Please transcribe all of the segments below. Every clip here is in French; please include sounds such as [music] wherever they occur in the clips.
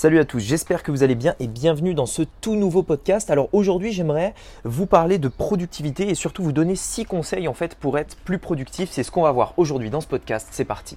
Salut à tous, j'espère que vous allez bien et bienvenue dans ce tout nouveau podcast. Alors aujourd'hui j'aimerais vous parler de productivité et surtout vous donner 6 conseils en fait pour être plus productif. C'est ce qu'on va voir aujourd'hui dans ce podcast. C'est parti.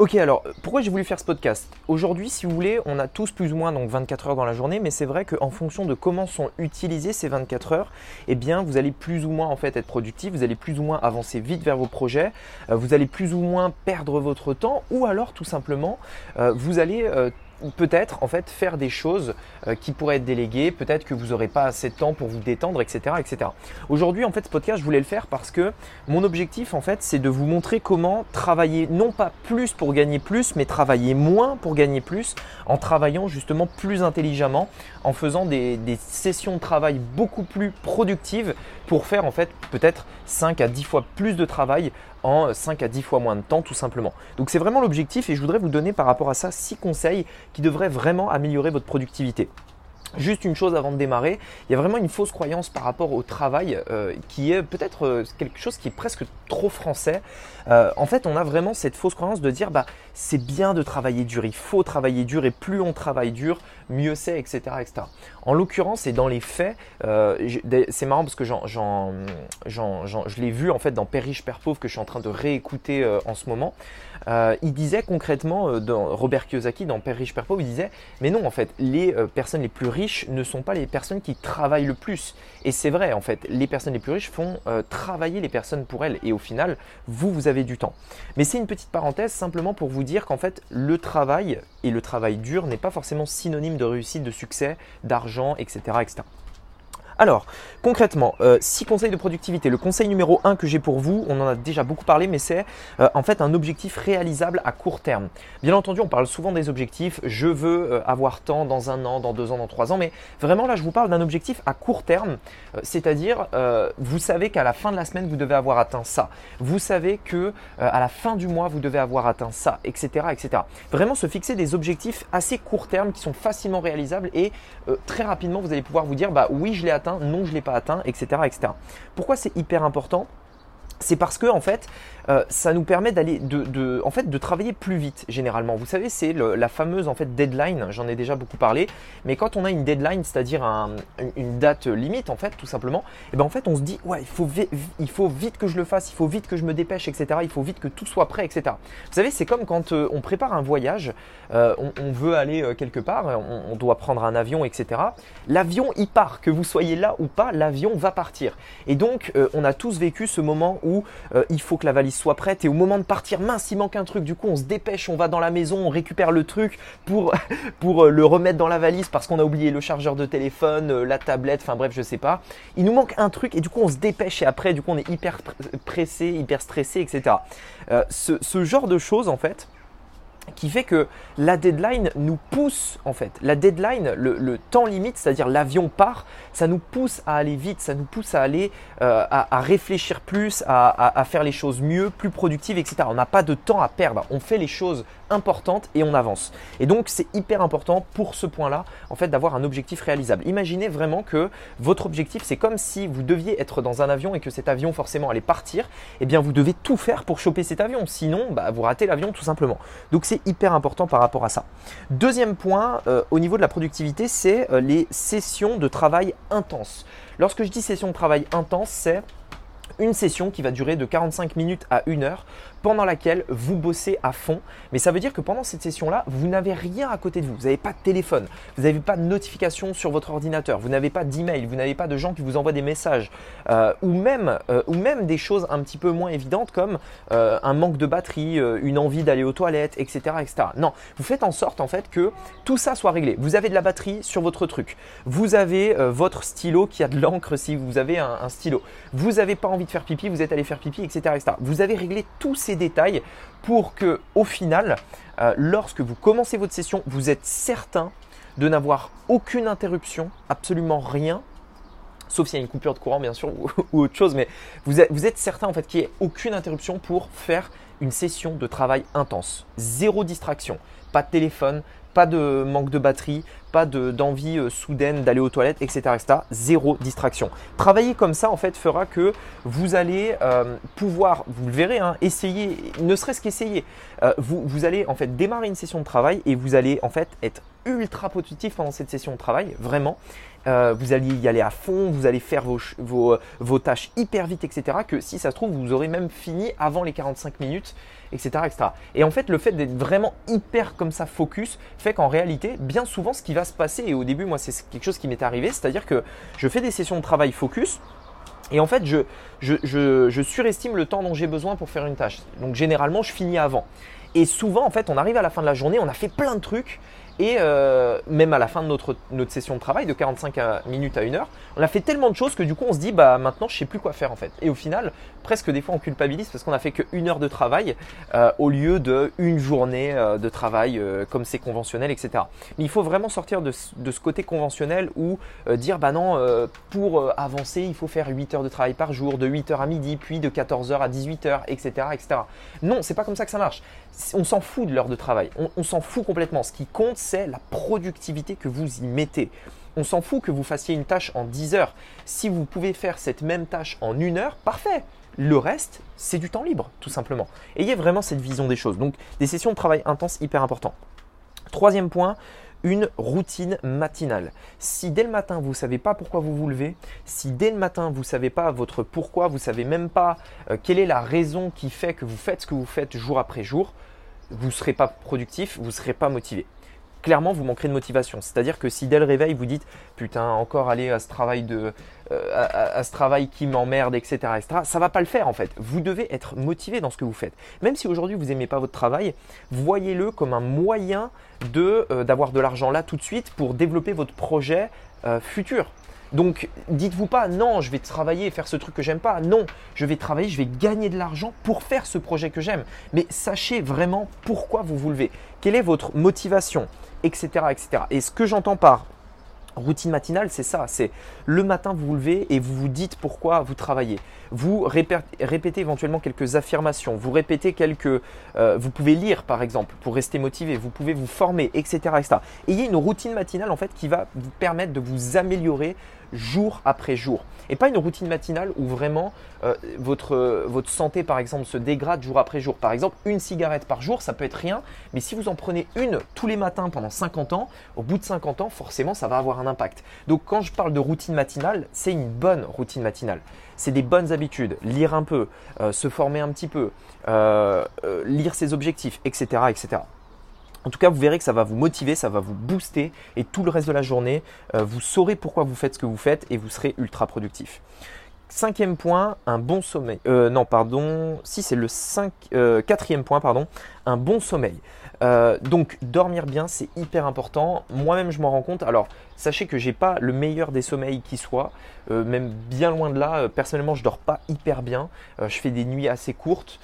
Ok, alors pourquoi j'ai voulu faire ce podcast? Aujourd'hui, si vous voulez, on a tous plus ou moins donc 24 heures dans la journée, mais c'est vrai qu'en fonction de comment sont utilisées ces 24 heures, eh bien, vous allez plus ou moins en fait être productif, vous allez plus ou moins avancer vite vers vos projets, euh, vous allez plus ou moins perdre votre temps, ou alors tout simplement, euh, vous allez euh, peut-être en fait faire des choses euh, qui pourraient être déléguées, peut-être que vous n'aurez pas assez de temps pour vous détendre, etc. etc. Aujourd'hui en fait ce podcast je voulais le faire parce que mon objectif en fait c'est de vous montrer comment travailler non pas plus pour gagner plus, mais travailler moins pour gagner plus en travaillant justement plus intelligemment, en faisant des, sessions de travail beaucoup plus productives pour faire en fait peut-être 5 à 10 fois plus de travail en 5 à 10 fois moins de temps tout simplement. Donc c'est vraiment l'objectif et je voudrais vous donner par rapport à ça 6 conseils qui devraient vraiment améliorer votre productivité. Juste une chose avant de démarrer, il y a vraiment une fausse croyance par rapport au travail euh, qui est peut-être euh, quelque chose qui est presque trop français. Euh, en fait, on a vraiment cette fausse croyance de dire bah c'est bien de travailler dur, il faut travailler dur et plus on travaille dur, mieux c'est, etc.. En l'occurrence, et dans les faits, c'est marrant parce que je l'ai vu en fait dans Père riche, Père pauvre que je suis en train de réécouter en ce moment. il disait concrètement, dans Robert Kiyosaki, dans Père riche, Père pauvre, il disait mais non en fait, les personnes les plus riches ne sont pas les personnes qui travaillent le plus. Et c'est vrai, en fait, les personnes les plus riches font euh, travailler les personnes pour elles. Et au final, vous, vous avez du temps. Mais c'est une petite parenthèse simplement pour vous dire qu'en fait, le travail et le travail dur n'est pas forcément synonyme de réussite, de succès, d'argent, etc., etc. Alors, concrètement, 6 euh, conseils de productivité. Le conseil numéro 1 que j'ai pour vous, on en a déjà beaucoup parlé, mais c'est euh, en fait un objectif réalisable à court terme. Bien entendu, on parle souvent des objectifs. Je veux euh, avoir tant dans un an, dans deux ans, dans trois ans, mais vraiment là, je vous parle d'un objectif à court terme, c'est-à-dire vous savez qu'à la fin de la semaine, vous devez avoir atteint ça. Vous savez que à la fin du mois, vous devez avoir atteint ça, etc., etc. Vraiment se fixer des objectifs assez court terme qui sont facilement réalisables et très rapidement, vous allez pouvoir vous dire, bah oui, je l'ai atteint non je ne l'ai pas atteint, etc., etc. Pourquoi c'est hyper important c'est parce que en fait, euh, ça nous permet d'aller de, en fait, de travailler plus vite généralement. Vous savez, c'est la fameuse en fait deadline. J'en ai déjà beaucoup parlé. Mais quand on a une deadline, c'est-à-dire une date limite en fait, tout simplement, et eh ben en fait, on se dit ouais, il faut, il faut vite que je le fasse, il faut vite que je me dépêche, etc. Il faut vite que tout soit prêt, etc. Vous savez, c'est comme quand euh, on prépare un voyage, euh, on, veut aller quelque part, on, on, doit prendre un avion, etc. L'avion il part, que vous soyez là ou pas, l'avion va partir. Et donc, on a tous vécu ce moment où euh, il faut que la valise soit prête et au moment de partir, mince, il manque un truc. Du coup, on se dépêche, on va dans la maison, on récupère le truc [laughs] pour, euh, le remettre dans la valise parce qu'on a oublié le chargeur de téléphone, euh, la tablette, enfin bref, je sais pas. Il nous manque un truc et du coup, on se dépêche et après, du coup, on est hyper pressé, hyper stressé, etc. ce genre de choses, en fait, qui fait que la deadline nous pousse en fait. La deadline, le, temps limite, c'est-à-dire l'avion part, ça nous pousse à aller vite, ça nous pousse à aller euh, à, réfléchir plus, à, faire les choses mieux, plus productives, etc. On n'a pas de temps à perdre. On fait les choses importantes et on avance. Et donc c'est hyper important pour ce point-là, en fait, d'avoir un objectif réalisable. Imaginez vraiment que votre objectif, c'est comme si vous deviez être dans un avion et que cet avion forcément allait partir. Eh bien, vous devez tout faire pour choper cet avion. Sinon, bah, vous ratez l'avion tout simplement. Donc c'est hyper important par rapport à ça. Deuxième point, euh, au niveau de la productivité, c'est euh, les sessions de travail intenses. Lorsque je dis session de travail intense, c'est une session qui va durer de 45 minutes à 1 heure pendant laquelle vous bossez à fond. Mais ça veut dire que pendant cette session-là, vous n'avez rien à côté de vous. Vous n'avez pas de téléphone, vous n'avez pas de notification sur votre ordinateur, vous n'avez pas d'email, vous n'avez pas de gens qui vous envoient des messages, euh, ou, même, euh, ou même des choses un petit peu moins évidentes comme euh, un manque de batterie, une envie d'aller aux toilettes, etc., etc. Non, vous faites en sorte en fait que tout ça soit réglé. Vous avez de la batterie sur votre truc, vous avez votre stylo qui a de l'encre si vous avez un, un stylo, vous n'avez pas envie de faire pipi, vous êtes allé faire pipi, etc., etc. Vous avez réglé tous ces détails pour que, au final, euh, lorsque vous commencez votre session, vous êtes certain de n'avoir aucune interruption, absolument rien, sauf s'il y a une coupure de courant bien sûr ou, [laughs] autre chose, mais vous êtes, certain en fait qu'il n'y ait aucune interruption pour faire une session de travail intense. Zéro distraction, pas de téléphone, pas de manque de batterie, pas d'envie euh, soudaine d'aller aux toilettes, etc., etc. Zéro distraction. Travailler comme ça, en fait, fera que vous allez euh, pouvoir, vous le verrez, hein, essayer, ne serait-ce qu'essayer. Euh, vous, vous allez en fait démarrer une session de travail et vous allez en fait être ultra positif pendant cette session de travail, vraiment. Vous allez y aller à fond, vous allez faire vos, vos, vos, tâches hyper vite, etc. Que si ça se trouve, vous aurez même fini avant les 45 minutes etc., Et en fait, le fait d'être vraiment hyper comme ça focus fait qu'en réalité, bien souvent, ce qui va se passer, et au début, moi, c'est quelque chose qui m'est arrivé, c'est-à-dire que je fais des sessions de travail focus. Et en fait, je, je surestime le temps dont j'ai besoin pour faire une tâche. Donc généralement, je finis avant. Et souvent, en fait, on arrive à la fin de la journée, on a fait plein de trucs, et euh, même à la fin de notre, notre session de travail, de 45 minutes à 1 heure, on a fait tellement de choses que du coup on se dit bah maintenant je sais plus quoi faire en fait. Et au final, presque des fois on culpabilise parce qu'on a fait que une heure de travail euh, au lieu de une journée euh, de travail comme c'est conventionnel, etc. Mais il faut vraiment sortir de, de ce côté conventionnel où dire bah non, pour avancer il faut faire 8 heures de travail par jour, de 8 heures à midi, puis de 14 heures à 18 heures, etc. etc. Non, c'est pas comme ça que ça marche. On s'en fout de l'heure de travail, on, on s'en fout complètement. Ce qui compte, c'est la productivité que vous y mettez. On s'en fout que vous fassiez une tâche en 10 heures. Si vous pouvez faire cette même tâche en une heure, parfait. Le reste, c'est du temps libre, tout simplement. Ayez vraiment cette vision des choses. Donc, des sessions de travail intenses, hyper important. Troisième point, une routine matinale. Si dès le matin vous ne savez pas pourquoi vous vous levez, si dès le matin vous ne savez pas votre pourquoi, vous ne savez même pas euh, quelle est la raison qui fait que vous faites ce que vous faites jour après jour, vous ne serez pas productif, vous ne serez pas motivé clairement vous manquerez de motivation. C'est-à-dire que si dès le réveil vous dites putain encore aller à ce travail de euh, à, ce travail qui m'emmerde, etc., etc., ça va pas le faire en fait. Vous devez être motivé dans ce que vous faites. Même si aujourd'hui vous n'aimez pas votre travail, voyez-le comme un moyen euh, d'avoir de l'argent là tout de suite pour développer votre projet euh, futur. Donc, dites-vous pas non, je vais travailler et faire ce truc que j'aime pas. Non, je vais travailler, je vais gagner de l'argent pour faire ce projet que j'aime. Mais sachez vraiment pourquoi vous vous levez. Quelle est votre motivation etc., etc. Et ce que j'entends par routine matinale, c'est ça. C'est le matin, vous vous levez et vous vous dites pourquoi vous travaillez. Vous répétez éventuellement quelques affirmations. Vous répétez quelques. Euh, vous pouvez lire par exemple pour rester motivé. Vous pouvez vous former, etc., etc. Ayez une routine matinale en fait qui va vous permettre de vous améliorer jour après jour. Et pas une routine matinale où vraiment euh, votre, votre santé, par exemple, se dégrade jour après jour. Par exemple, une cigarette par jour, ça peut être rien, mais si vous en prenez une tous les matins pendant 50 ans, au bout de 50 ans, forcément, ça va avoir un impact. Donc quand je parle de routine matinale, c'est une bonne routine matinale. C'est des bonnes habitudes, lire un peu, euh, se former un petit peu, euh, lire ses objectifs, etc., etc. En tout cas, vous verrez que ça va vous motiver, ça va vous booster et tout le reste de la journée, euh, vous saurez pourquoi vous faites ce que vous faites et vous serez ultra productif. Cinquième point, un bon sommeil. Euh, non, pardon. Si c'est le cinq, euh, quatrième point, pardon, un bon sommeil. donc dormir bien, c'est hyper important. Moi-même, je m'en rends compte. Alors, sachez que j'ai pas le meilleur des sommeils qui soit, même bien loin de là. personnellement, je dors pas hyper bien. je fais des nuits assez courtes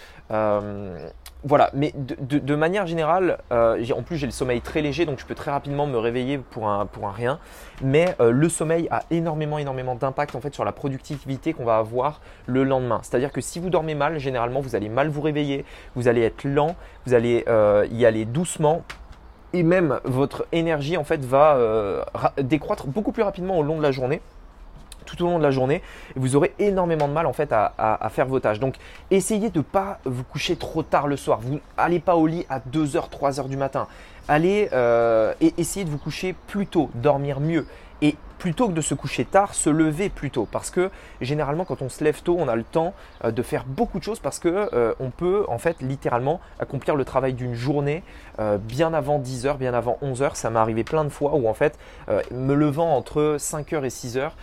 voilà, mais de, manière générale, euh, en plus j'ai le sommeil très léger, donc je peux très rapidement me réveiller pour un, rien. Mais euh, le sommeil a énormément, énormément d'impact en fait sur la productivité qu'on va avoir le lendemain. C'est-à-dire que si vous dormez mal, généralement vous allez mal vous réveiller, vous allez être lent, vous allez euh, y aller doucement. Et même votre énergie en fait va décroître beaucoup plus rapidement au long de la journée tout au long de la journée vous aurez énormément de mal en fait à, faire vos tâches. Donc essayez de ne pas vous coucher trop tard le soir. Vous n'allez pas au lit à 2h, 3h du matin. Allez euh, et essayez de vous coucher plus tôt, dormir mieux. Et plutôt que de se coucher tard, se lever plus tôt. Parce que généralement, quand on se lève tôt, on a le temps euh, de faire beaucoup de choses parce que euh, on peut en fait littéralement accomplir le travail d'une journée euh, bien avant 10 heures, bien avant 11 heures. Ça m'est arrivé plein de fois où en fait, me levant entre 5 heures et 6 heures,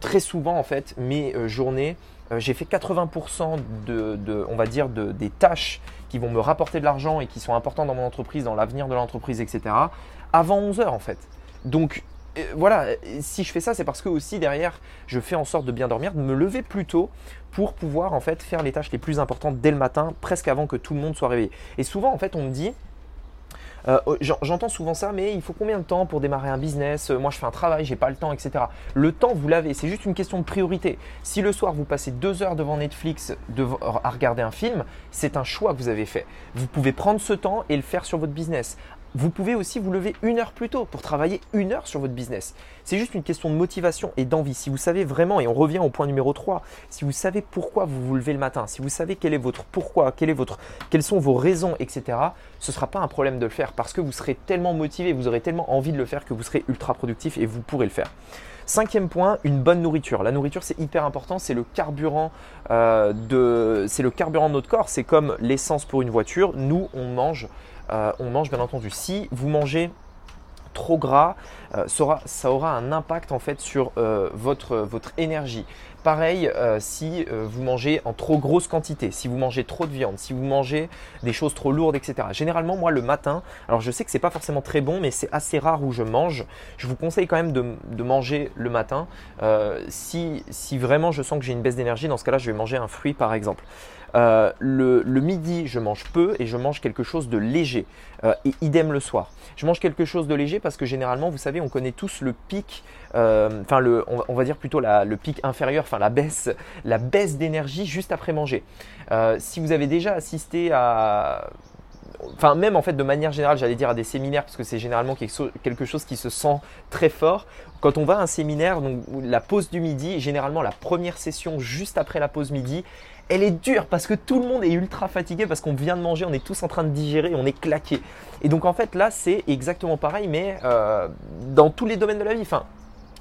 très souvent en fait, mes journées, j'ai fait 80% de, on va dire, de, des tâches qui vont me rapporter de l'argent et qui sont importantes dans mon entreprise, dans l'avenir de l'entreprise, etc. Avant 11 heures en fait. Donc voilà, si je fais ça, c'est parce que aussi derrière, je fais en sorte de bien dormir, de me lever plus tôt pour pouvoir en fait faire les tâches les plus importantes dès le matin, presque avant que tout le monde soit réveillé. Et souvent, en fait, on me dit, Euh, oh, j'entends souvent ça, mais il faut combien de temps pour démarrer un business? Moi, je fais un travail, j'ai pas le temps, etc. Le temps, vous l'avez. C'est juste une question de priorité. Si le soir vous passez deux heures devant Netflix à regarder un film, c'est un choix que vous avez fait. Vous pouvez prendre ce temps et le faire sur votre business. Vous pouvez aussi vous lever une heure plus tôt pour travailler une heure sur votre business. C'est juste une question de motivation et d'envie. Si vous savez vraiment, et on revient au point numéro 3, si vous savez pourquoi vous vous levez le matin, si vous savez quel est votre pourquoi, quel est votre, quelles sont vos raisons, etc., ce ne sera pas un problème de le faire parce que vous serez tellement motivé, vous aurez tellement envie de le faire que vous serez ultra productif et vous pourrez le faire. Cinquième point, une bonne nourriture. La nourriture, c'est hyper important. C'est le carburant euh, de, c'est le carburant de notre corps. C'est comme l'essence pour une voiture. Nous, on mange euh, on mange bien entendu. Si vous mangez trop gras, euh, ça, aura, un impact en fait sur euh, votre, votre énergie. Pareil si vous mangez en trop grosse quantité, si vous mangez trop de viande, si vous mangez des choses trop lourdes, etc. Généralement, moi le matin, alors je sais que c'est pas forcément très bon, mais c'est assez rare où je mange. Je vous conseille quand même de, manger le matin. si, si vraiment je sens que j'ai une baisse d'énergie, dans ce cas-là, je vais manger un fruit par exemple. Euh, le, midi, je mange peu et je mange quelque chose de léger. Euh, et idem le soir. Je mange quelque chose de léger parce que généralement, vous savez, on connaît tous le pic, euh, enfin on, va dire plutôt le pic inférieur, enfin la baisse, la baisse d'énergie juste après manger. si vous avez déjà assisté à enfin même en fait de manière générale, j'allais dire à des séminaires parce que c'est généralement quelque chose qui se sent très fort. Quand on va à un séminaire, donc la pause du midi, généralement la première session juste après la pause midi, elle est dure parce que tout le monde est ultra fatigué parce qu'on vient de manger, on est tous en train de digérer, on est claqué. Et donc en fait là c'est exactement pareil mais euh, dans tous les domaines de la vie. Enfin,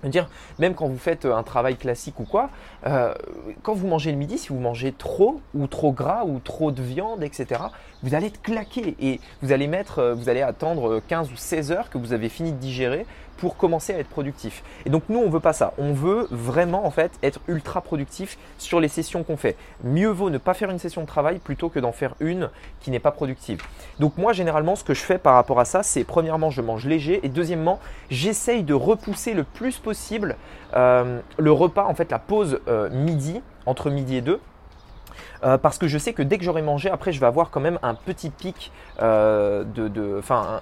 dire même quand vous faites un travail classique ou quoi, euh, quand vous mangez le midi, si vous mangez trop ou trop gras ou trop de viande, etc., vous allez être claqué et vous allez mettre, euh, vous allez attendre 15 ou 16 heures que vous avez fini de digérer pour commencer à être productif. Et donc nous, on veut pas ça. On veut vraiment en fait être ultra productif sur les sessions qu'on fait. Mieux vaut ne pas faire une session de travail plutôt que d'en faire une qui n'est pas productive. Donc moi, généralement, ce que je fais par rapport à ça, c'est premièrement, je mange léger et deuxièmement, j'essaye de repousser le plus possible euh, le repas, en fait, la pause euh, midi entre midi et deux euh, parce que je sais que dès que j'aurai mangé, après je vais avoir quand même un petit pic euh, de, enfin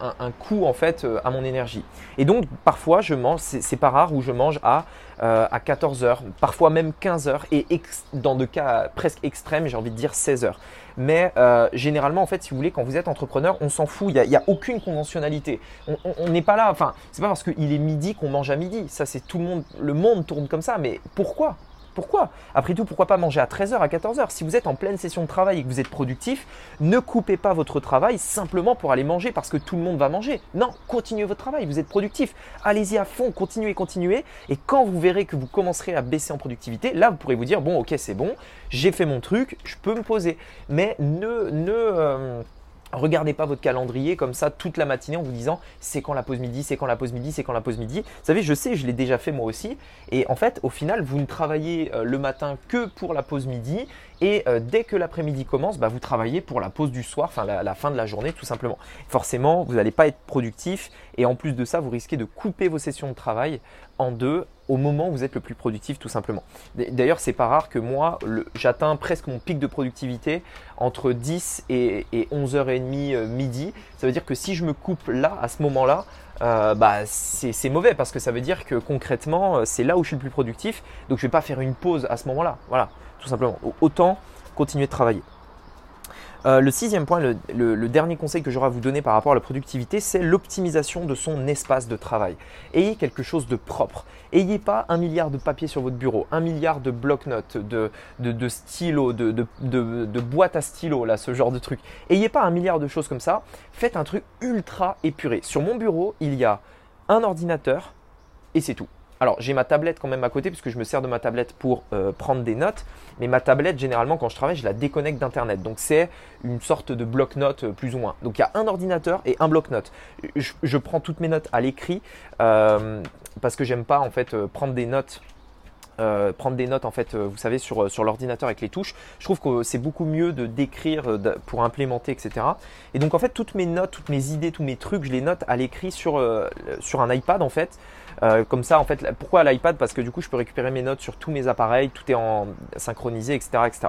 un, coup en fait euh, à mon énergie. Et donc parfois je mange, c'est pas rare où je mange à à 14 heures, parfois même 15 heures et dans des cas presque extrêmes, j'ai envie de dire 16 heures. Mais généralement, en fait, si vous voulez, quand vous êtes entrepreneur, on s'en fout. Il n'y a, aucune conventionnalité. On n'est pas là. Enfin, c'est pas parce qu'il est midi qu'on mange à midi. Ça, c'est tout le monde. Le monde tourne comme ça. Mais pourquoi? Pourquoi? Après tout, pourquoi pas manger à 13h, à 14h Si vous êtes en pleine session de travail et que vous êtes productif, ne coupez pas votre travail simplement pour aller manger parce que tout le monde va manger. Non, continuez votre travail, vous êtes productif. Allez-y à fond, continuez, continuez. Et quand vous verrez que vous commencerez à baisser en productivité, là, vous pourrez vous dire, bon, ok, c'est bon, j'ai fait mon truc, je peux me poser. Mais ne... ne euh, Regardez pas votre calendrier comme ça toute la matinée en vous disant c'est quand la pause midi, c'est quand la pause midi, c'est quand la pause midi. Vous savez, je sais, je l'ai déjà fait moi aussi. Et en fait, au final, vous ne travaillez euh, le matin que pour la pause midi. Et euh, dès que l'après-midi commence, bah, vous travaillez pour la pause du soir, enfin la, fin de la journée tout simplement. Forcément, vous n'allez pas être productif. Et en plus de ça, vous risquez de couper vos sessions de travail en deux au moment où vous êtes le plus productif tout simplement. D'ailleurs, c'est pas rare que moi, j'atteins presque mon pic de productivité entre 10 et, 11h30 euh, midi. Ça veut dire que si je me coupe là, à ce moment-là, euh, bah, c'est mauvais parce que ça veut dire que concrètement, euh, c'est là où je suis le plus productif. Donc je ne vais pas faire une pause à ce moment-là. Voilà, tout simplement. Autant continuer de travailler. Euh, le sixième point, le, dernier conseil que j'aurai à vous donner par rapport à la productivité, c'est l'optimisation de son espace de travail. Ayez quelque chose de propre. Ayez pas un milliard de papiers sur votre bureau, un milliard de bloc-notes, de, de, stylos, de, de, boîtes à stylos, là, ce genre de truc. Ayez pas un milliard de choses comme ça. Faites un truc ultra épuré. Sur mon bureau, il y a un ordinateur et c'est tout. Alors j'ai ma tablette quand même à côté puisque je me sers de ma tablette pour euh, prendre des notes. Mais ma tablette, généralement quand je travaille, je la déconnecte d'Internet. Donc c'est une sorte de bloc-notes euh, plus ou moins. Donc il y a un ordinateur et un bloc-notes. Je, prends toutes mes notes à l'écrit euh, parce que j'aime pas en fait prendre des notes euh, prendre des notes en fait, euh, vous savez, sur, sur l'ordinateur avec les touches. Je trouve que c'est beaucoup mieux de d'écrire pour implémenter, etc. Et donc en fait, toutes mes notes, toutes mes idées, tous mes trucs, je les note à l'écrit sur, sur un iPad en fait. comme ça, en fait, pourquoi l'iPad? Parce que du coup, je peux récupérer mes notes sur tous mes appareils, tout est en synchronisé, etc., etc.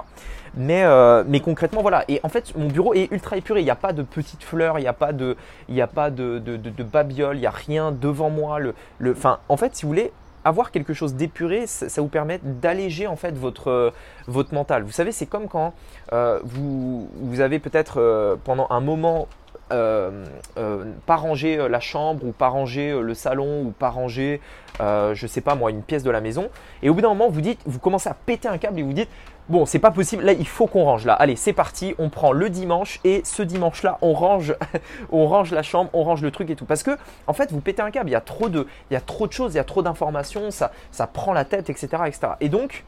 Mais, mais concrètement, voilà. Et en fait, mon bureau est ultra épuré. Il n'y a pas de petites fleurs, il n'y a pas de, il y a pas de, de, de, de babiole, il n'y a rien devant moi. Le, le, en fait, si vous voulez, avoir quelque chose d'épuré, ça, vous permet d'alléger en fait votre, euh, votre mental. Vous savez, c'est comme quand euh, vous, avez peut-être euh, pendant un moment pas rangé la chambre ou pas rangé le salon ou pas rangé, je sais pas moi, une pièce de la maison. Et au bout d'un moment, vous dites, vous commencez à péter un câble et vous dites, Bon, c'est pas possible. Là, il faut qu'on range. Là, allez, c'est parti. On prend le dimanche et ce dimanche-là, on range, [laughs] on range la chambre, on range le truc et tout. Parce que, en fait, vous pétez un câble. Il y a trop de, choses, il y a trop d'informations. Ça, ça prend la tête, etc., etc. Et donc,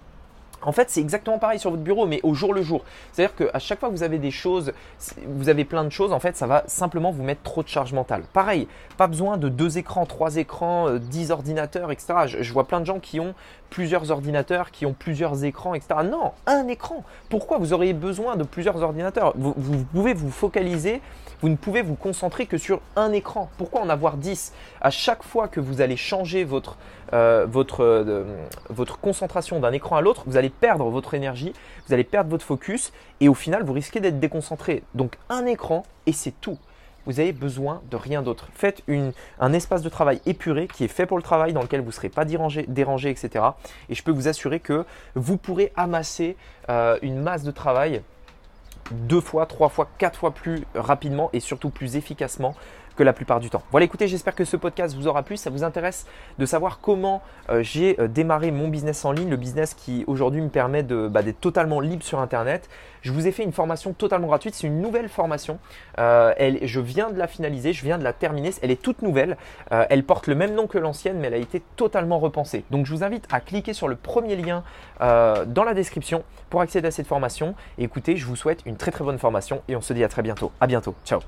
en fait, c'est exactement pareil sur votre bureau, mais au jour le jour. C'est-à-dire qu'à chaque fois que vous avez des choses, vous avez plein de choses, en fait, ça va simplement vous mettre trop de charge mentale. Pareil, pas besoin de deux écrans, trois écrans, euh, dix ordinateurs, etc. Je, vois plein de gens qui ont plusieurs ordinateurs, qui ont plusieurs écrans, etc. Non, un écran. Pourquoi vous auriez besoin de plusieurs ordinateurs? Vous, pouvez vous focaliser, vous ne pouvez vous concentrer que sur un écran. Pourquoi en avoir dix? À chaque fois que vous allez changer euh, euh, votre concentration d'un écran à l'autre, vous allez perdre votre énergie, vous allez perdre votre focus et au final, vous risquez d'être déconcentré. Donc un écran et c'est tout vous avez besoin de rien d'autre. Faites un espace de travail épuré qui est fait pour le travail, dans lequel vous ne serez pas dérangé, etc. Et je peux vous assurer que vous pourrez amasser euh, une masse de travail deux fois, trois fois, quatre fois plus rapidement et surtout plus efficacement que la plupart du temps. Voilà, écoutez, j'espère que ce podcast vous aura plu. Ça vous intéresse de savoir comment euh, j'ai euh, démarré mon business en ligne, le business qui aujourd'hui me permet bah, d'être totalement libre sur Internet. Je vous ai fait une formation totalement gratuite. C'est une nouvelle formation. Euh, je viens de la finaliser, je viens de la terminer. Elle est toute nouvelle. elle porte le même nom que l'ancienne, mais elle a été totalement repensée. Donc, je vous invite à cliquer sur le premier lien dans la description pour accéder à cette formation. Et écoutez, je vous souhaite une très très bonne formation et on se dit à très bientôt. À bientôt. Ciao.